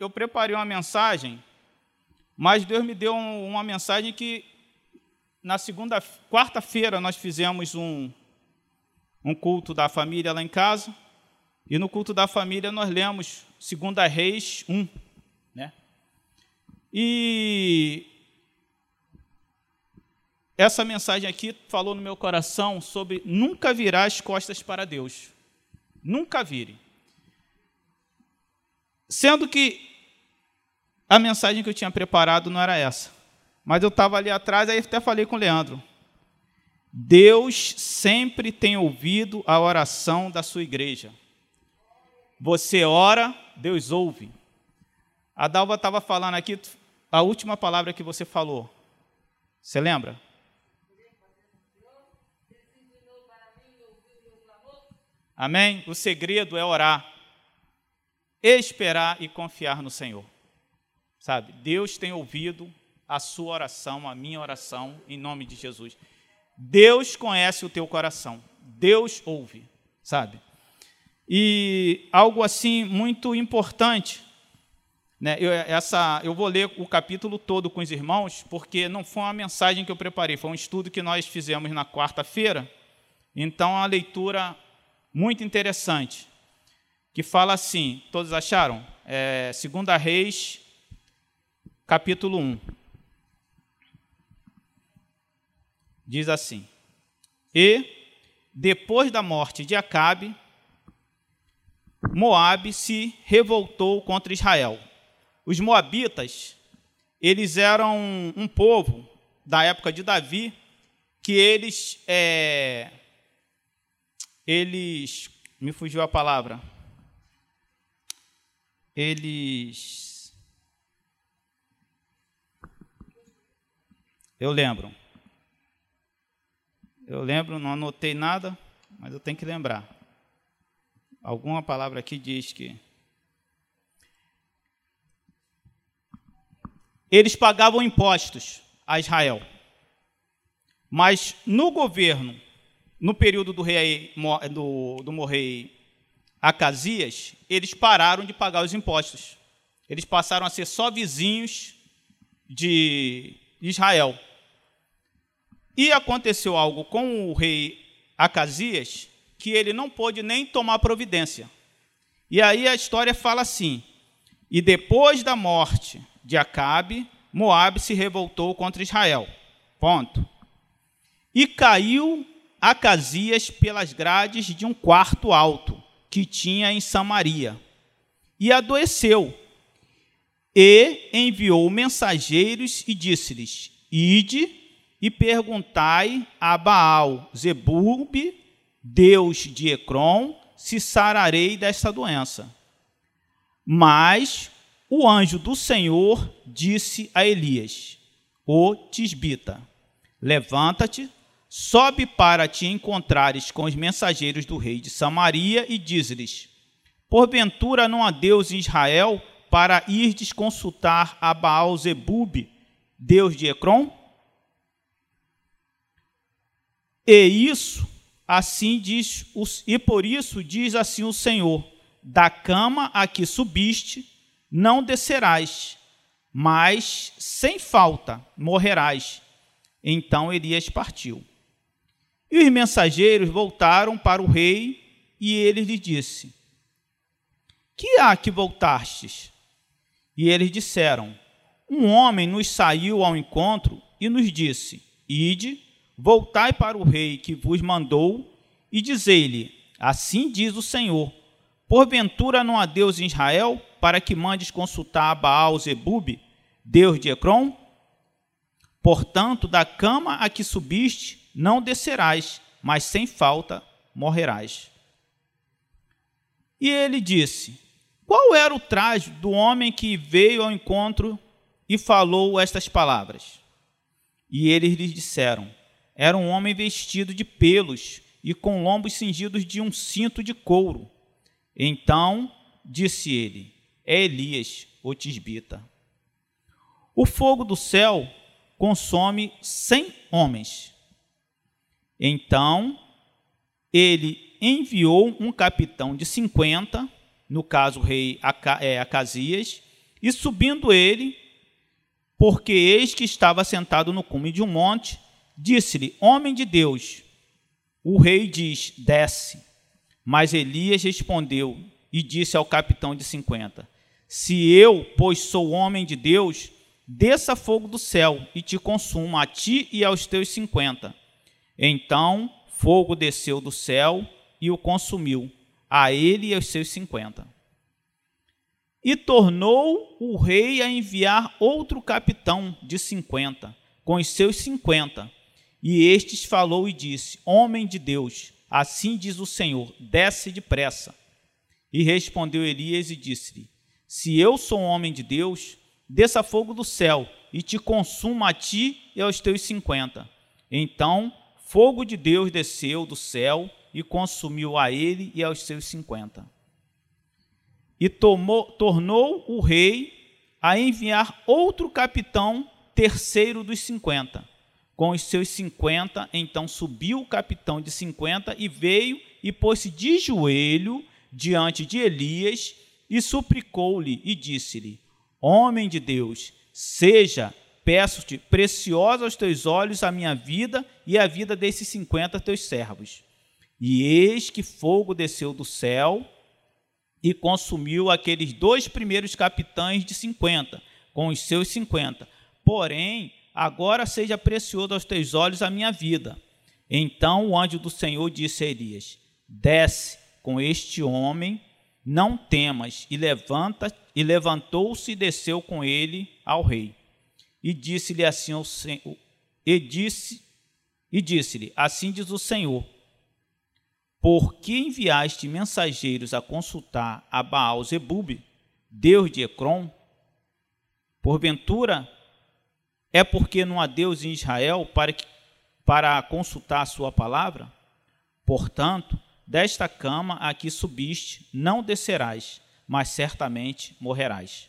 eu preparei uma mensagem, mas Deus me deu uma mensagem que na segunda, quarta-feira nós fizemos um, um culto da família lá em casa, e no culto da família nós lemos 2 Reis 1. Né? E essa mensagem aqui falou no meu coração sobre nunca virar as costas para Deus. Nunca vire. Sendo que a mensagem que eu tinha preparado não era essa. Mas eu estava ali atrás, aí até falei com o Leandro. Deus sempre tem ouvido a oração da sua igreja. Você ora, Deus ouve. A Dalva estava falando aqui, a última palavra que você falou. Você lembra? Amém? O segredo é orar, esperar e confiar no Senhor. Sabe? Deus tem ouvido a sua oração, a minha oração, em nome de Jesus. Deus conhece o teu coração. Deus ouve, sabe? E algo assim muito importante, né? Eu, essa, eu vou ler o capítulo todo com os irmãos, porque não foi uma mensagem que eu preparei, foi um estudo que nós fizemos na quarta-feira. Então, é uma leitura muito interessante, que fala assim: todos acharam? É, 2 Reis, capítulo 1. diz assim: E depois da morte de Acabe, Moabe se revoltou contra Israel. Os moabitas, eles eram um povo da época de Davi que eles é, eles me fugiu a palavra. Eles eu lembro. Eu lembro, não anotei nada, mas eu tenho que lembrar. Alguma palavra aqui diz que. Eles pagavam impostos a Israel. Mas no governo, no período do rei do, do rei Acasias, eles pararam de pagar os impostos. Eles passaram a ser só vizinhos de Israel. E aconteceu algo com o rei Acasias que ele não pôde nem tomar providência. E aí a história fala assim: E depois da morte de Acabe, Moabe se revoltou contra Israel. Ponto. E caiu Acasias pelas grades de um quarto alto que tinha em Samaria. E adoeceu. E enviou mensageiros e disse-lhes: Ide e perguntai a Baal Zebub, Deus de Ecrom, se sararei desta doença. Mas o anjo do Senhor disse a Elias, o tisbita: Levanta-te, sobe para te encontrares com os mensageiros do rei de Samaria e diz-lhes: Porventura não há Deus em Israel para irdes consultar a Baal Zebub, Deus de Ecrom? E isso, assim diz, e por isso diz assim o Senhor: da cama a que subiste, não descerás, mas sem falta morrerás. Então Elias partiu. E os mensageiros voltaram para o rei, e ele lhe disse: Que há que voltastes? E eles disseram: Um homem nos saiu ao encontro e nos disse: Ide Voltai para o rei que vos mandou e dizei-lhe: Assim diz o Senhor: Porventura não há Deus em Israel para que mandes consultar a Baal Zebub, Deus de Ecrom? Portanto, da cama a que subiste, não descerás, mas sem falta morrerás. E ele disse: Qual era o traje do homem que veio ao encontro e falou estas palavras? E eles lhe disseram: era um homem vestido de pelos e com lombos cingidos de um cinto de couro. Então disse ele: É Elias, o tisbita. O fogo do céu consome cem homens. Então ele enviou um capitão de cinquenta, no caso o rei é, Acasias, E subindo ele, porque eis que estava sentado no cume de um monte, disse-lhe: Homem de Deus. O rei diz: Desce. Mas Elias respondeu e disse ao capitão de cinquenta: Se eu, pois sou homem de Deus, desça fogo do céu e te consuma a ti e aos teus cinquenta. Então fogo desceu do céu e o consumiu, a ele e aos seus cinquenta. E tornou o rei a enviar outro capitão de cinquenta, com os seus cinquenta. E estes falou e disse: Homem de Deus, assim diz o Senhor, desce depressa. E respondeu Elias e disse-lhe: Se eu sou homem de Deus, desça fogo do céu e te consuma a ti e aos teus cinquenta. Então fogo de Deus desceu do céu e consumiu a ele e aos seus cinquenta. E tomou, tornou o rei a enviar outro capitão, terceiro dos cinquenta. Com os seus cinquenta, então subiu o capitão de cinquenta e veio e pôs-se de joelho diante de Elias e suplicou-lhe e disse-lhe: Homem de Deus, seja peço-te, preciosa aos teus olhos a minha vida e a vida desses cinquenta teus servos. E eis que fogo desceu do céu e consumiu aqueles dois primeiros capitães de cinquenta, com os seus cinquenta. Porém, agora seja precioso aos teus olhos a minha vida. Então o anjo do Senhor disse a Elias: Desce com este homem, não temas, e levanta, e levantou-se e desceu com ele ao rei. E disse-lhe assim o Senhor, e disse e disse-lhe: Assim diz o Senhor: Por que enviaste mensageiros a consultar a Baal Zebub, Deus de Ecrom? Porventura é porque não há Deus em Israel para, que, para consultar a sua palavra? Portanto, desta cama a que subiste não descerás, mas certamente morrerás.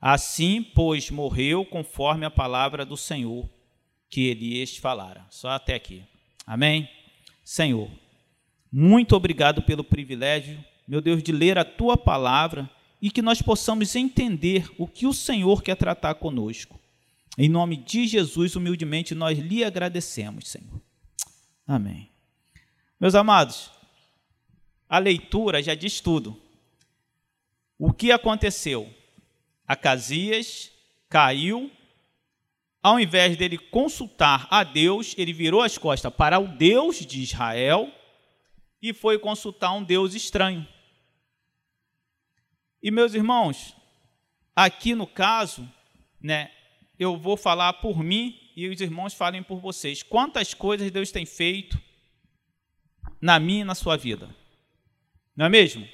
Assim, pois, morreu conforme a palavra do Senhor que Elias falara. Só até aqui. Amém? Senhor, muito obrigado pelo privilégio, meu Deus, de ler a tua palavra e que nós possamos entender o que o Senhor quer tratar conosco. Em nome de Jesus, humildemente, nós lhe agradecemos, Senhor. Amém. Meus amados, a leitura já diz tudo. O que aconteceu? Acasias caiu, ao invés dele consultar a Deus, ele virou as costas para o Deus de Israel e foi consultar um Deus estranho. E meus irmãos, aqui no caso, né, eu vou falar por mim e os irmãos falem por vocês. Quantas coisas Deus tem feito na minha e na sua vida? Não é mesmo?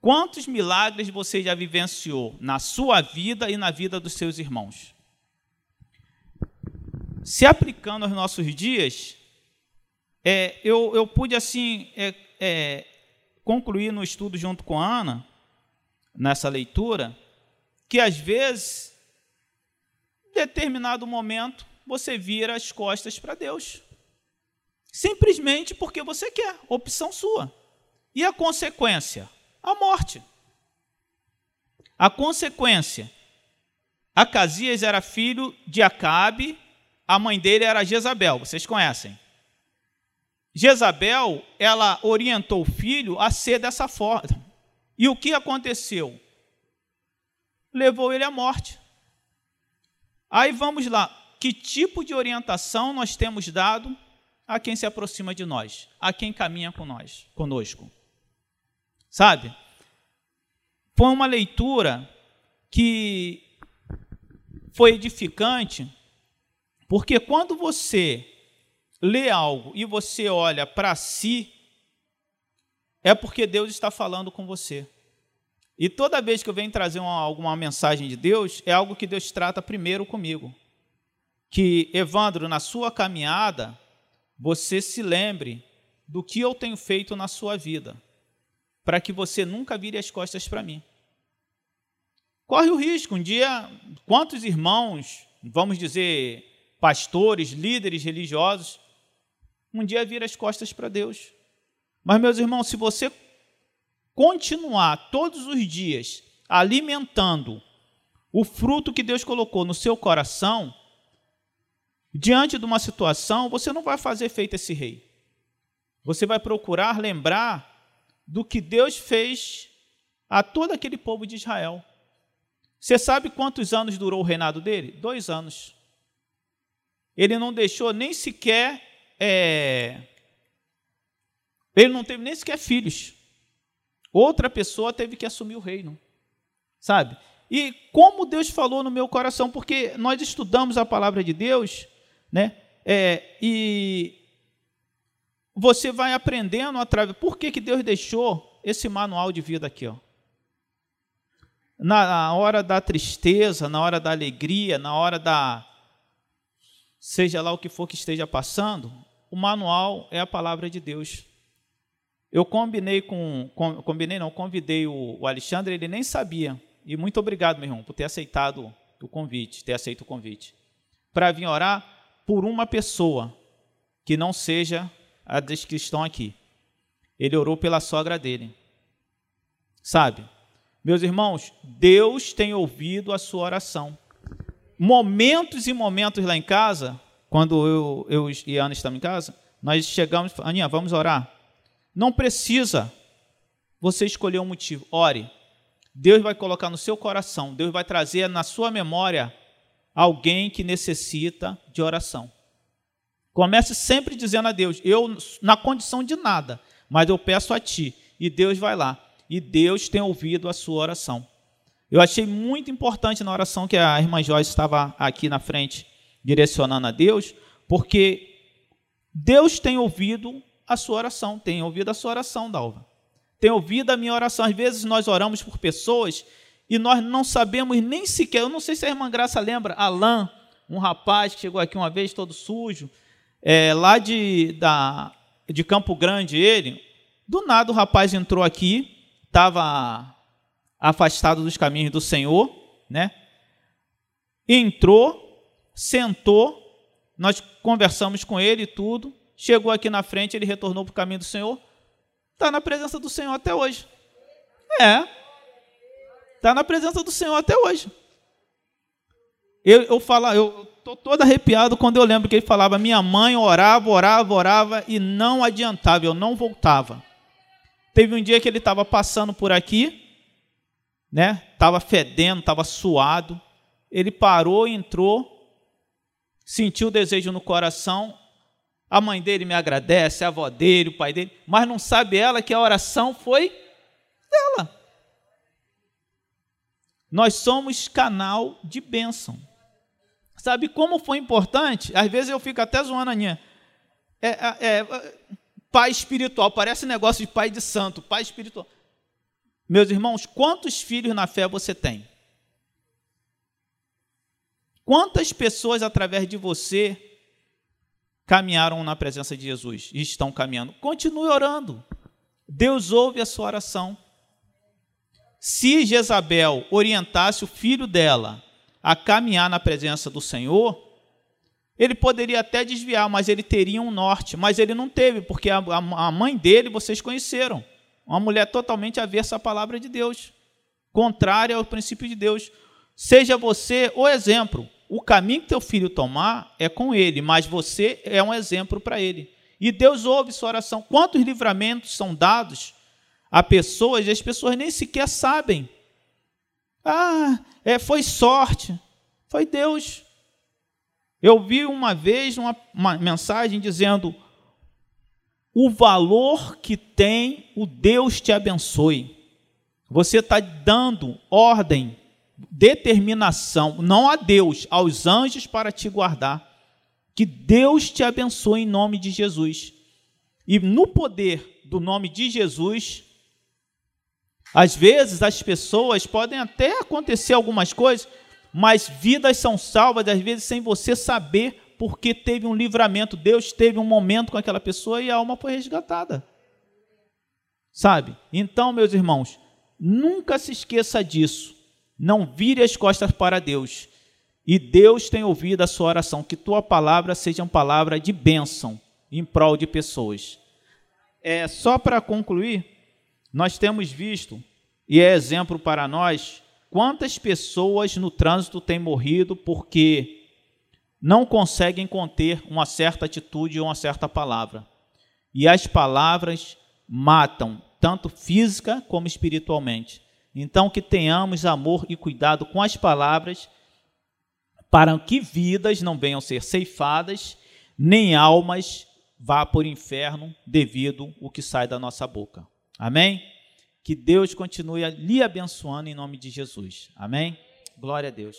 Quantos milagres você já vivenciou na sua vida e na vida dos seus irmãos? Se aplicando aos nossos dias, é, eu, eu pude assim é, é, concluir no estudo junto com a Ana, nessa leitura, que às vezes, determinado momento, você vira as costas para Deus. Simplesmente porque você quer, opção sua. E a consequência? a morte. A consequência: Acasias era filho de Acabe, a mãe dele era Jezabel, vocês conhecem. Jezabel, ela orientou o filho a ser dessa forma. E o que aconteceu? Levou ele à morte. Aí vamos lá, que tipo de orientação nós temos dado a quem se aproxima de nós, a quem caminha com nós, conosco? Sabe? Foi uma leitura que foi edificante, porque quando você lê algo e você olha para si, é porque Deus está falando com você. E toda vez que eu venho trazer uma, alguma mensagem de Deus, é algo que Deus trata primeiro comigo. Que, Evandro, na sua caminhada, você se lembre do que eu tenho feito na sua vida para que você nunca vire as costas para mim. Corre o risco, um dia, quantos irmãos, vamos dizer, pastores, líderes religiosos, um dia vira as costas para Deus. Mas, meus irmãos, se você continuar todos os dias alimentando o fruto que Deus colocou no seu coração, diante de uma situação, você não vai fazer feito esse rei. Você vai procurar lembrar do que Deus fez a todo aquele povo de Israel. Você sabe quantos anos durou o reinado dele? Dois anos. Ele não deixou nem sequer. É... Ele não teve nem sequer filhos. Outra pessoa teve que assumir o reino. Sabe? E como Deus falou no meu coração, porque nós estudamos a palavra de Deus, né? É, e você vai aprendendo através. Por que, que Deus deixou esse manual de vida aqui? Ó? Na hora da tristeza, na hora da alegria, na hora da. Seja lá o que for que esteja passando, o manual é a palavra de Deus. Eu combinei com. com combinei, não, convidei o, o Alexandre, ele nem sabia. E muito obrigado, meu irmão, por ter aceitado o convite, ter aceito o convite. Para vir orar por uma pessoa que não seja a das que estão aqui. Ele orou pela sogra dele. Sabe? Meus irmãos, Deus tem ouvido a sua oração. Momentos e momentos lá em casa, quando eu, eu e a Ana estamos em casa, nós chegamos, Aninha, vamos orar. Não precisa você escolher um motivo. Ore. Deus vai colocar no seu coração, Deus vai trazer na sua memória alguém que necessita de oração. Comece sempre dizendo a Deus: eu, na condição de nada, mas eu peço a Ti. E Deus vai lá. E Deus tem ouvido a sua oração. Eu achei muito importante na oração que a irmã Joyce estava aqui na frente, direcionando a Deus, porque Deus tem ouvido a sua oração, tem ouvido a sua oração, Dalva. Tem ouvido a minha oração. Às vezes nós oramos por pessoas e nós não sabemos nem sequer. Eu não sei se a irmã Graça lembra, Alain, um rapaz que chegou aqui uma vez todo sujo, é, lá de, da, de Campo Grande, ele, do nada o rapaz entrou aqui, estava afastado dos caminhos do Senhor, né? Entrou, sentou, nós conversamos com ele e tudo, chegou aqui na frente, ele retornou para o caminho do Senhor, está na presença do Senhor até hoje. É, está na presença do Senhor até hoje. Eu, eu falo, eu estou todo arrepiado quando eu lembro que ele falava: minha mãe orava, orava, orava e não adiantava, eu não voltava. Teve um dia que ele estava passando por aqui, né? Estava fedendo, estava suado. Ele parou, entrou, sentiu o desejo no coração. A mãe dele me agradece, a avó dele, o pai dele, mas não sabe ela que a oração foi dela. Nós somos canal de bênção. Sabe como foi importante? Às vezes eu fico até zoando a Aninha. É, é, é, pai espiritual, parece negócio de pai de santo, pai espiritual. Meus irmãos, quantos filhos na fé você tem? Quantas pessoas através de você caminharam na presença de Jesus e estão caminhando? Continue orando. Deus ouve a sua oração. Se Jezabel orientasse o filho dela a caminhar na presença do Senhor, ele poderia até desviar, mas ele teria um norte. Mas ele não teve, porque a, a, mãe dele vocês conheceram. Uma mulher totalmente aversa à palavra de Deus, contrária ao princípio de Deus. Seja você o exemplo. O caminho que teu filho tomar é com ele, mas você é um exemplo para ele. E Deus ouve sua oração. Quantos livramentos são dados a pessoas e as pessoas nem sequer sabem ah, é, foi sorte. Foi Deus. Eu vi uma vez uma, uma mensagem dizendo: o valor que tem o Deus te abençoe. Você está dando ordem, determinação, não a Deus, aos anjos para te guardar. Que Deus te abençoe em nome de Jesus. E no poder do nome de Jesus, às vezes as pessoas podem até acontecer algumas coisas, mas vidas são salvas, às vezes, sem você saber, porque teve um livramento. Deus teve um momento com aquela pessoa e a alma foi resgatada. Sabe? Então, meus irmãos, nunca se esqueça disso. Não vire as costas para Deus. E Deus tem ouvido a sua oração. Que tua palavra seja uma palavra de bênção em prol de pessoas. É, só para concluir, nós temos visto e é exemplo para nós. Quantas pessoas no trânsito têm morrido porque não conseguem conter uma certa atitude ou uma certa palavra? E as palavras matam, tanto física como espiritualmente. Então, que tenhamos amor e cuidado com as palavras, para que vidas não venham ser ceifadas, nem almas vá por inferno devido o que sai da nossa boca. Amém? Que Deus continue lhe abençoando em nome de Jesus. Amém? Glória a Deus.